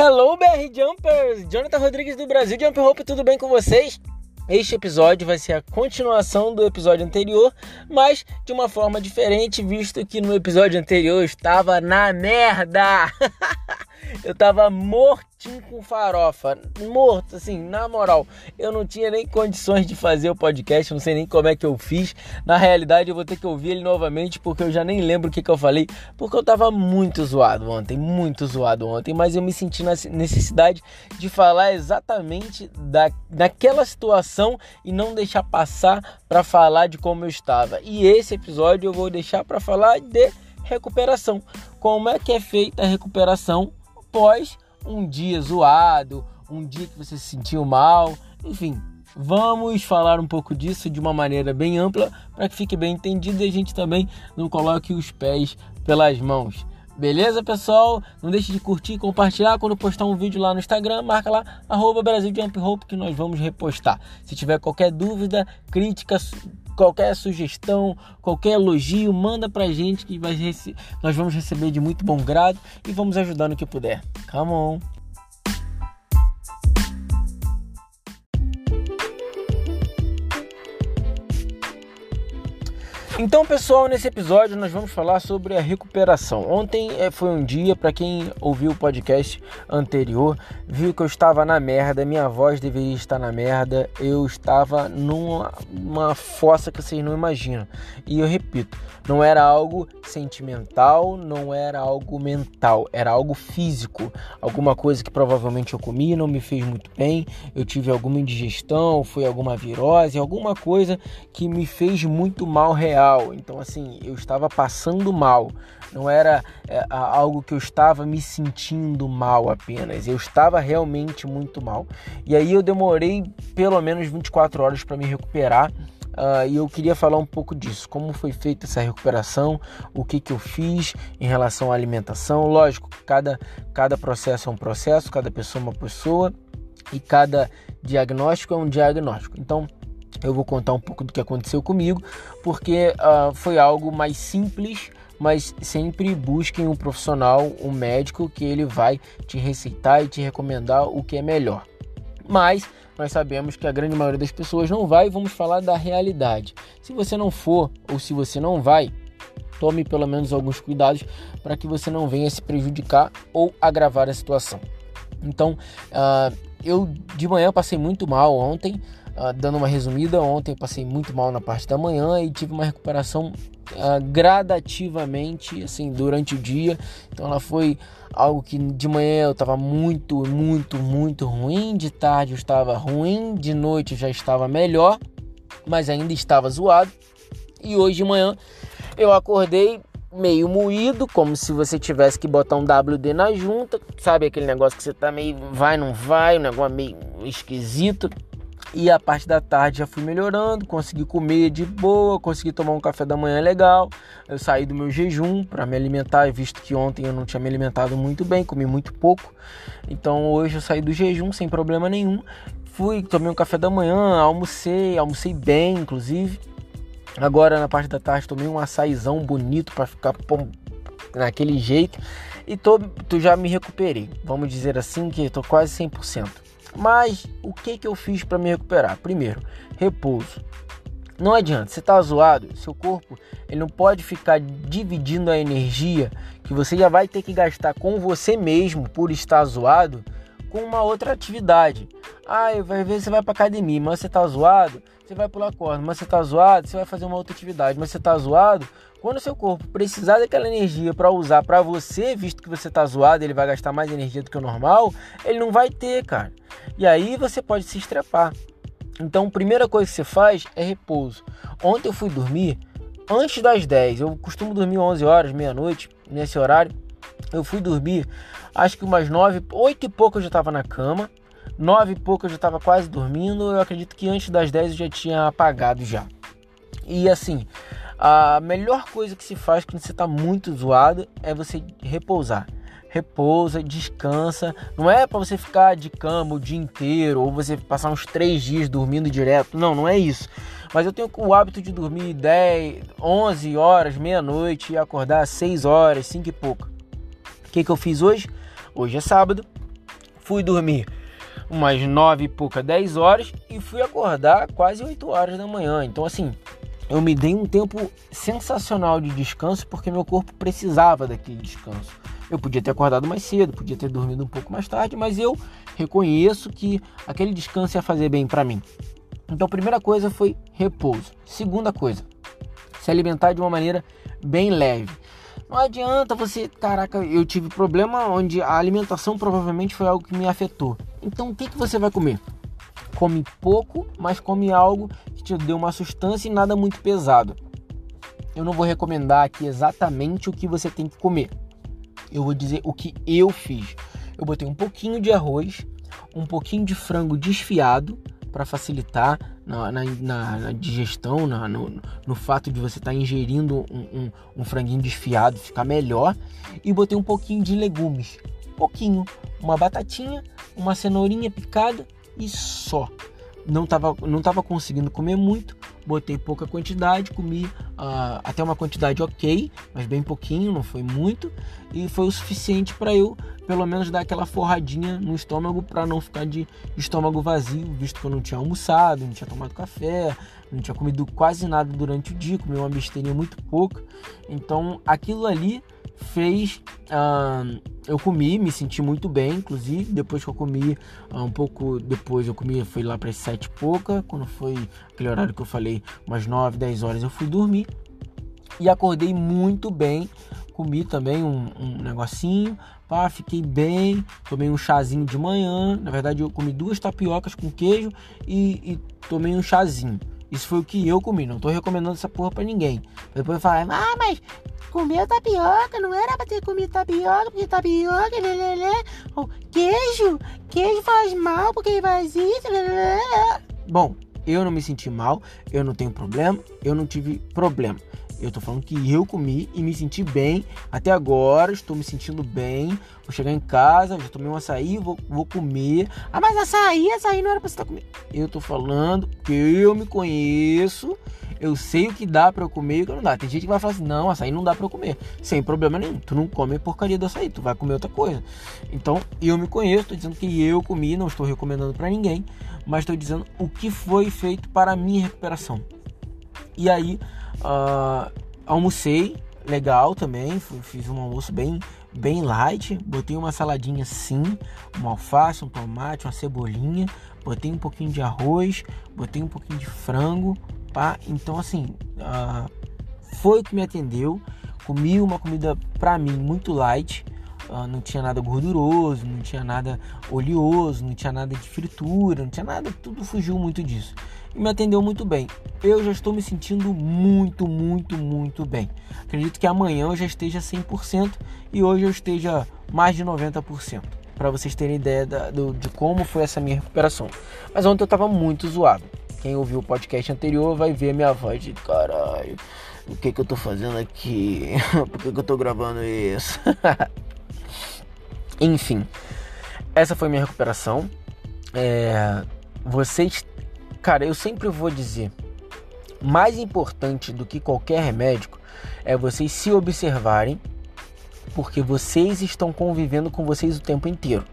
Hello, BR Jumpers! Jonathan Rodrigues do Brasil Jump Hope, tudo bem com vocês? Este episódio vai ser a continuação do episódio anterior, mas de uma forma diferente, visto que no episódio anterior eu estava na merda! eu tava mortinho com farofa, morto, assim, na moral. Eu não tinha nem condições de fazer o podcast, não sei nem como é que eu fiz. Na realidade, eu vou ter que ouvir ele novamente, porque eu já nem lembro o que, que eu falei, porque eu tava muito zoado ontem, muito zoado ontem, mas eu me senti na necessidade de falar exatamente da, daquela situação e não deixar passar para falar de como eu estava. E esse episódio eu vou deixar para falar de recuperação. Como é que é feita a recuperação após um dia zoado, um dia que você se sentiu mal, enfim. Vamos falar um pouco disso de uma maneira bem ampla para que fique bem entendido e a gente também não coloque os pés pelas mãos. Beleza, pessoal? Não deixe de curtir e compartilhar. Quando postar um vídeo lá no Instagram, marca lá, arroba Brasil Jump Hope, que nós vamos repostar. Se tiver qualquer dúvida, crítica, qualquer sugestão, qualquer elogio, manda pra gente que nós vamos receber de muito bom grado e vamos ajudar no que puder. Come on! Então, pessoal, nesse episódio nós vamos falar sobre a recuperação. Ontem é, foi um dia, para quem ouviu o podcast anterior, viu que eu estava na merda, minha voz deveria estar na merda, eu estava numa uma fossa que vocês não imaginam. E eu repito, não era algo sentimental, não era algo mental, era algo físico. Alguma coisa que provavelmente eu comi, não me fez muito bem, eu tive alguma indigestão, foi alguma virose, alguma coisa que me fez muito mal real mal. Então, assim, eu estava passando mal. Não era é, algo que eu estava me sentindo mal apenas. Eu estava realmente muito mal. E aí eu demorei pelo menos 24 horas para me recuperar. Uh, e eu queria falar um pouco disso, como foi feita essa recuperação, o que, que eu fiz em relação à alimentação. Lógico, cada, cada processo é um processo, cada pessoa é uma pessoa e cada diagnóstico é um diagnóstico. Então, eu vou contar um pouco do que aconteceu comigo, porque uh, foi algo mais simples, mas sempre busquem um profissional, um médico, que ele vai te receitar e te recomendar o que é melhor. Mas nós sabemos que a grande maioria das pessoas não vai, vamos falar da realidade. Se você não for ou se você não vai, tome pelo menos alguns cuidados para que você não venha se prejudicar ou agravar a situação. Então, uh, eu de manhã passei muito mal ontem. Uh, dando uma resumida, ontem passei muito mal na parte da manhã e tive uma recuperação uh, gradativamente, assim, durante o dia. Então ela foi algo que de manhã eu estava muito, muito, muito ruim, de tarde eu estava ruim, de noite eu já estava melhor, mas ainda estava zoado. E hoje de manhã eu acordei meio moído, como se você tivesse que botar um WD na junta, sabe aquele negócio que você tá meio vai, não vai, um negócio meio esquisito. E a parte da tarde já fui melhorando, consegui comer de boa, consegui tomar um café da manhã legal. Eu saí do meu jejum para me alimentar, visto que ontem eu não tinha me alimentado muito bem, comi muito pouco. Então hoje eu saí do jejum sem problema nenhum. Fui, tomei um café da manhã, almocei, almocei bem, inclusive. Agora na parte da tarde tomei um açaizão bonito para ficar pom, naquele jeito e tô, tô, já me recuperei. Vamos dizer assim que estou quase 100%. Mas o que, que eu fiz para me recuperar? Primeiro, repouso. Não adianta, você tá zoado, seu corpo ele não pode ficar dividindo a energia que você já vai ter que gastar com você mesmo por estar zoado com uma outra atividade. Ah, às vezes você vai para academia, mas você tá zoado, você vai pular corda, mas você tá zoado, você vai fazer uma outra atividade, mas você tá zoado. Quando seu corpo precisar daquela energia para usar para você, visto que você tá zoado, ele vai gastar mais energia do que o normal, ele não vai ter, cara. E aí você pode se estrepar. Então, a primeira coisa que você faz é repouso. Ontem eu fui dormir antes das 10. Eu costumo dormir 11 horas, meia-noite, nesse horário. Eu fui dormir, acho que umas 9, 8 e pouco eu já estava na cama. Nove e pouco eu já estava quase dormindo. Eu acredito que antes das 10 eu já tinha apagado já. E assim, a melhor coisa que se faz quando você está muito zoado é você repousar. Repousa, descansa. Não é para você ficar de cama o dia inteiro ou você passar uns três dias dormindo direto. Não, não é isso. Mas eu tenho o hábito de dormir 10, 11 horas, meia-noite e acordar às 6 horas, 5 e pouco. O que, que eu fiz hoje? Hoje é sábado fui dormir umas nove e pouca, dez horas e fui acordar quase 8 horas da manhã. Então, assim, eu me dei um tempo sensacional de descanso porque meu corpo precisava daquele descanso. Eu podia ter acordado mais cedo, podia ter dormido um pouco mais tarde, mas eu reconheço que aquele descanso ia fazer bem para mim. Então, a primeira coisa foi repouso. Segunda coisa, se alimentar de uma maneira bem leve. Não adianta você, caraca, eu tive problema onde a alimentação provavelmente foi algo que me afetou. Então, o que, que você vai comer? Come pouco, mas come algo que te dê uma sustância e nada muito pesado. Eu não vou recomendar aqui exatamente o que você tem que comer. Eu vou dizer o que eu fiz. Eu botei um pouquinho de arroz, um pouquinho de frango desfiado para facilitar na, na, na digestão, na, no, no, fato de você estar tá ingerindo um, um, um, franguinho desfiado, ficar melhor. E botei um pouquinho de legumes, pouquinho, uma batatinha, uma cenourinha picada e só. Não estava não tava conseguindo comer muito, botei pouca quantidade, comi uh, até uma quantidade ok, mas bem pouquinho, não foi muito, e foi o suficiente para eu pelo menos dar aquela forradinha no estômago para não ficar de estômago vazio, visto que eu não tinha almoçado, não tinha tomado café, não tinha comido quase nada durante o dia, comi uma besteirinha muito pouco. Então aquilo ali fez uh, eu comi, me senti muito bem, inclusive depois que eu comi uh, um pouco depois eu comi, foi lá para as sete e pouca, quando foi aquele horário que eu falei, umas nove, dez horas eu fui dormir e acordei muito bem, comi também um, um negocinho, pá, fiquei bem, tomei um chazinho de manhã, na verdade eu comi duas tapiocas com queijo e, e tomei um chazinho. Isso foi o que eu comi, não tô recomendando essa porra pra ninguém. Depois falar, ah, mas comeu tapioca, não era pra ter comido tapioca, porque tapioca, lê, lê, lê. Oh, queijo, queijo faz mal porque faz isso, lê, Bom, eu não me senti mal, eu não tenho problema, eu não tive problema. Eu tô falando que eu comi e me senti bem. Até agora estou me sentindo bem. Vou chegar em casa, já tomei um açaí, vou, vou comer. Ah, mas açaí, açaí não era pra você estar tá comendo. Eu tô falando que eu me conheço. Eu sei o que dá para eu comer e o que não dá. Tem gente que vai falar assim: não, açaí não dá para eu comer. Sem problema nenhum. Tu não come porcaria do açaí, tu vai comer outra coisa. Então eu me conheço, tô dizendo que eu comi, não estou recomendando para ninguém, mas estou dizendo o que foi feito para a minha recuperação. E aí, Uh, almocei legal também, fiz um almoço bem, bem light. Botei uma saladinha assim, uma alface, um tomate, uma cebolinha. Botei um pouquinho de arroz, botei um pouquinho de frango, pá. Então assim, uh, foi o que me atendeu. Comi uma comida pra mim muito light. Uh, não tinha nada gorduroso, não tinha nada oleoso, não tinha nada de fritura, não tinha nada, tudo fugiu muito disso e me atendeu muito bem. Eu já estou me sentindo muito, muito, muito bem. Acredito que amanhã eu já esteja 100% e hoje eu esteja mais de 90%. Para vocês terem ideia da, do, de como foi essa minha recuperação. Mas ontem eu estava muito zoado. Quem ouviu o podcast anterior vai ver minha voz de caralho. O que que eu tô fazendo aqui? Por que, que eu tô gravando isso? Enfim, essa foi minha recuperação. É, vocês Cara, eu sempre vou dizer, mais importante do que qualquer médico é vocês se observarem, porque vocês estão convivendo com vocês o tempo inteiro,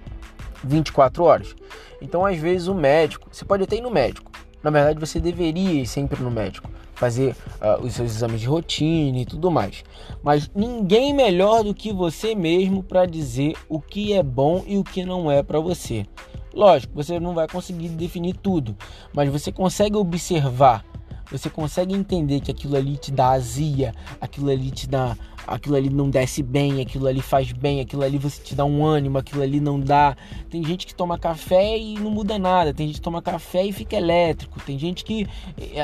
24 horas. Então, às vezes o médico, você pode até ir no médico. Na verdade, você deveria ir sempre no médico, fazer uh, os seus exames de rotina e tudo mais. Mas ninguém melhor do que você mesmo para dizer o que é bom e o que não é para você. Lógico, você não vai conseguir definir tudo, mas você consegue observar, você consegue entender que aquilo ali te dá azia, aquilo ali te dá, aquilo ali não desce bem, aquilo ali faz bem, aquilo ali você te dá um ânimo, aquilo ali não dá. Tem gente que toma café e não muda nada, tem gente que toma café e fica elétrico, tem gente que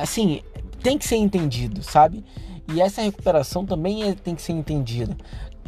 assim, tem que ser entendido, sabe? E essa recuperação também é, tem que ser entendida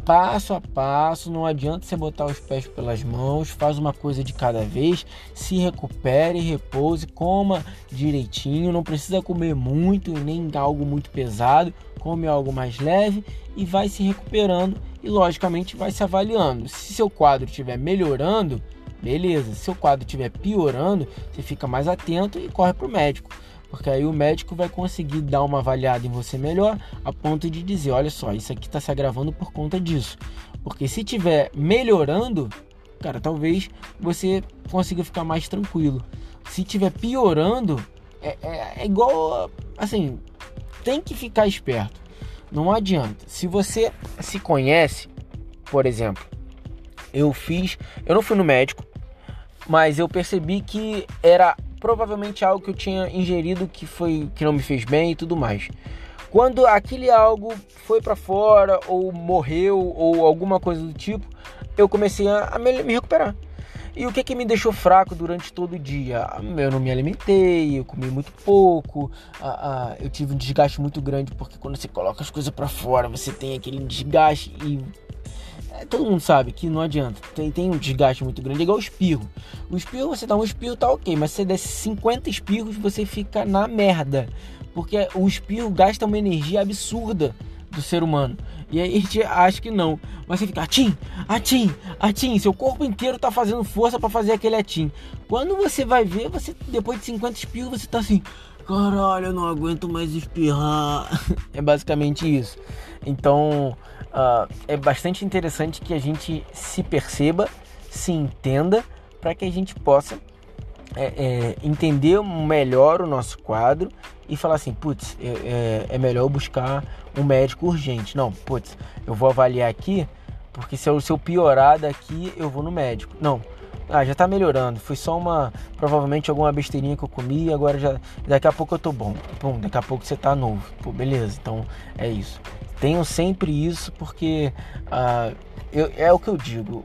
passo a passo, não adianta você botar os pés pelas mãos, faz uma coisa de cada vez, se recupere, repouse, coma direitinho, não precisa comer muito nem algo muito pesado, come algo mais leve e vai se recuperando e logicamente vai se avaliando. Se seu quadro estiver melhorando, beleza. Se seu quadro estiver piorando, você fica mais atento e corre para o médico porque aí o médico vai conseguir dar uma avaliada em você melhor, a ponto de dizer, olha só, isso aqui está se agravando por conta disso. Porque se tiver melhorando, cara, talvez você consiga ficar mais tranquilo. Se tiver piorando, é, é, é igual, assim, tem que ficar esperto. Não adianta. Se você se conhece, por exemplo, eu fiz, eu não fui no médico, mas eu percebi que era provavelmente algo que eu tinha ingerido que foi que não me fez bem e tudo mais. Quando aquele algo foi para fora ou morreu ou alguma coisa do tipo, eu comecei a, me, recuperar. E o que, que me deixou fraco durante todo o dia? Eu não me alimentei, eu comi muito pouco, eu tive um desgaste muito grande, porque quando você coloca as coisas para fora, você tem aquele desgaste e é, todo mundo sabe que não adianta. Tem, tem um desgaste muito grande, igual o espirro. O espirro, você dá um espirro, tá ok, mas se você der 50 espirros, você fica na merda. Porque o espirro gasta uma energia absurda do ser humano. E aí a gente acha que não. Mas você fica atim, atim, atim. Seu corpo inteiro tá fazendo força para fazer aquele atim. Quando você vai ver, você depois de 50 espirros, você tá assim. Caralho, eu não aguento mais espirrar. é basicamente isso. Então, uh, é bastante interessante que a gente se perceba, se entenda, para que a gente possa é, é, entender melhor o nosso quadro e falar assim, putz, é, é, é melhor buscar um médico urgente. Não, putz, eu vou avaliar aqui, porque se eu, se eu piorar daqui, eu vou no médico. Não, ah, já tá melhorando. Foi só uma, provavelmente alguma besteirinha que eu comi, agora já, daqui a pouco eu tô bom. Pum, daqui a pouco você tá novo. Pô, beleza, então é isso. Tenho sempre isso porque ah, eu, é o que eu digo.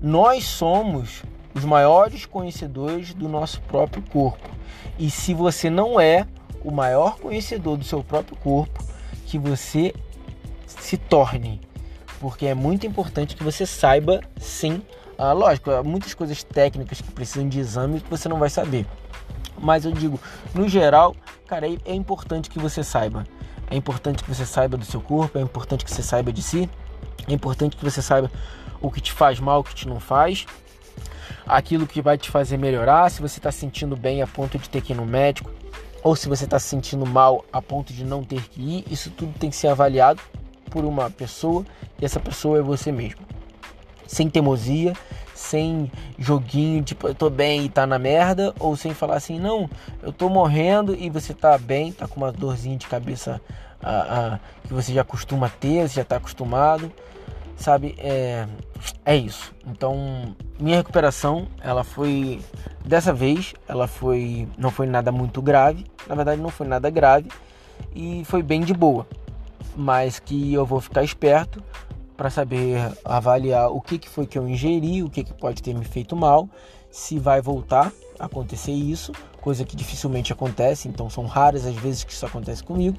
Nós somos os maiores conhecedores do nosso próprio corpo. E se você não é o maior conhecedor do seu próprio corpo, que você se torne. Porque é muito importante que você saiba, sim. Ah, lógico, há muitas coisas técnicas que precisam de exame que você não vai saber. Mas eu digo, no geral, cara, é, é importante que você saiba. É importante que você saiba do seu corpo, é importante que você saiba de si, é importante que você saiba o que te faz mal, o que te não faz aquilo que vai te fazer melhorar, se você está se sentindo bem a ponto de ter que ir no médico, ou se você está se sentindo mal a ponto de não ter que ir, isso tudo tem que ser avaliado por uma pessoa e essa pessoa é você mesmo. Sem teimosia, sem joguinho tipo eu tô bem e tá na merda, ou sem falar assim, não, eu tô morrendo e você tá bem, tá com uma dorzinha de cabeça ah, ah, que você já costuma ter, você já tá acostumado sabe? É, é isso. Então, minha recuperação, ela foi dessa vez, ela foi não foi nada muito grave, na verdade não foi nada grave e foi bem de boa. Mas que eu vou ficar esperto para saber avaliar o que, que foi que eu ingeri, o que, que pode ter me feito mal, se vai voltar a acontecer isso, coisa que dificilmente acontece, então são raras as vezes que isso acontece comigo,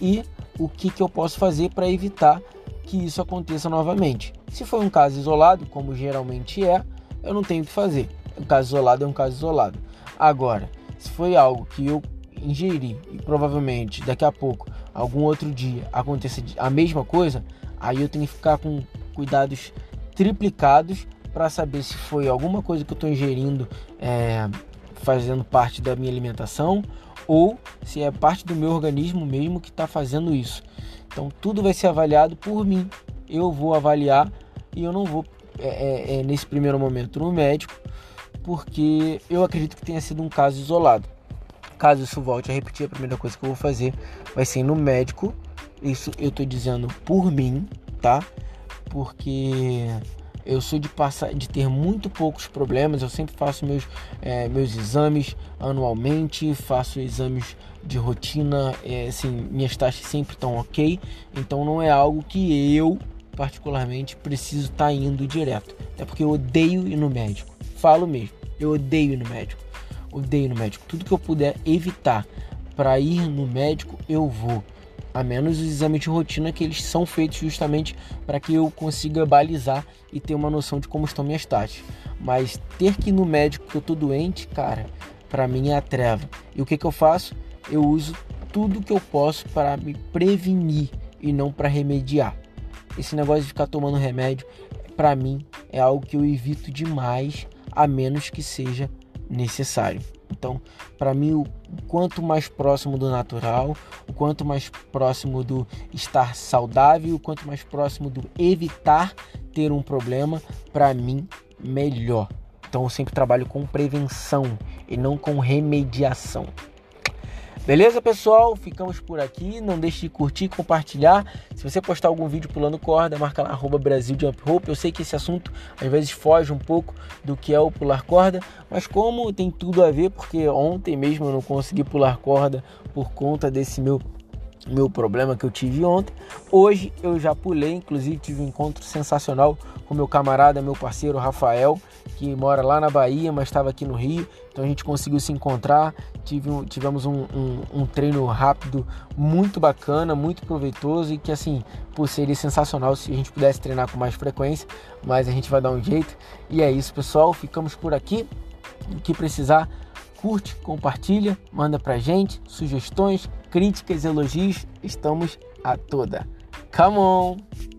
e o que, que eu posso fazer para evitar que isso aconteça novamente. Se foi um caso isolado, como geralmente é, eu não tenho o que fazer. Um caso isolado é um caso isolado. Agora, se foi algo que eu ingeri e provavelmente daqui a pouco, algum outro dia, aconteça a mesma coisa, aí eu tenho que ficar com cuidados triplicados para saber se foi alguma coisa que eu estou ingerindo é, fazendo parte da minha alimentação ou se é parte do meu organismo mesmo que está fazendo isso. Então tudo vai ser avaliado por mim. Eu vou avaliar e eu não vou é, é, é, nesse primeiro momento no médico, porque eu acredito que tenha sido um caso isolado. Caso isso volte a repetir, a primeira coisa que eu vou fazer vai ser no médico. Isso eu estou dizendo por mim, tá? Porque eu sou de passar de ter muito poucos problemas. Eu sempre faço meus, é, meus exames anualmente, faço exames de rotina, é, assim, minhas taxas sempre estão ok. Então não é algo que eu particularmente preciso estar tá indo direto. É porque eu odeio ir no médico. Falo mesmo, eu odeio ir no médico. Odeio no médico. Tudo que eu puder evitar para ir no médico, eu vou a menos os exames de rotina que eles são feitos justamente para que eu consiga balizar e ter uma noção de como estão minhas taxas. Mas ter que ir no médico que eu tô doente, cara, para mim é a treva. E o que, que eu faço? Eu uso tudo que eu posso para me prevenir e não para remediar. Esse negócio de ficar tomando remédio, para mim, é algo que eu evito demais, a menos que seja necessário. Então, para mim, o quanto mais próximo do natural, o quanto mais próximo do estar saudável, o quanto mais próximo do evitar ter um problema, para mim melhor. Então eu sempre trabalho com prevenção e não com remediação. Beleza, pessoal? Ficamos por aqui. Não deixe de curtir compartilhar. Se você postar algum vídeo pulando corda, marca lá arroba Brasil Jump. Eu sei que esse assunto às vezes foge um pouco do que é o pular corda, mas como tem tudo a ver, porque ontem mesmo eu não consegui pular corda por conta desse meu meu problema que eu tive ontem. Hoje eu já pulei, inclusive tive um encontro sensacional com meu camarada, meu parceiro Rafael, que mora lá na Bahia, mas estava aqui no Rio. Então a gente conseguiu se encontrar, tive um, tivemos um, um, um, treino rápido muito bacana, muito proveitoso e que assim, por seria sensacional se a gente pudesse treinar com mais frequência, mas a gente vai dar um jeito. E é isso, pessoal. Ficamos por aqui. O que precisar, curte, compartilha, manda pra gente sugestões, críticas, elogios, estamos a toda. Come on!